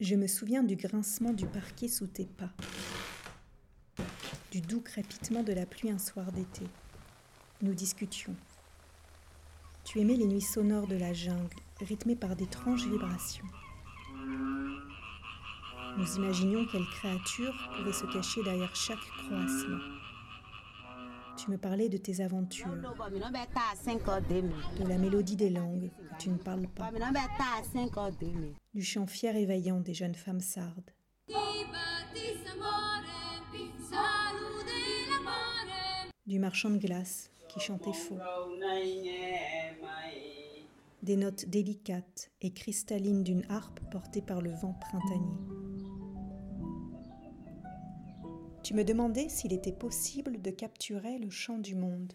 Je me souviens du grincement du parquet sous tes pas, du doux crépitement de la pluie un soir d'été. Nous discutions. Tu aimais les nuits sonores de la jungle, rythmées par d'étranges vibrations. Nous imaginions quelle créature pouvait se cacher derrière chaque croassement. Tu me parlais de tes aventures, de la mélodie des langues que tu ne parles pas, du chant fier et vaillant des jeunes femmes sardes. Du marchand de glace qui chantait faux. Des notes délicates et cristallines d'une harpe portée par le vent printanier. Tu me demandais s'il était possible de capturer le chant du monde.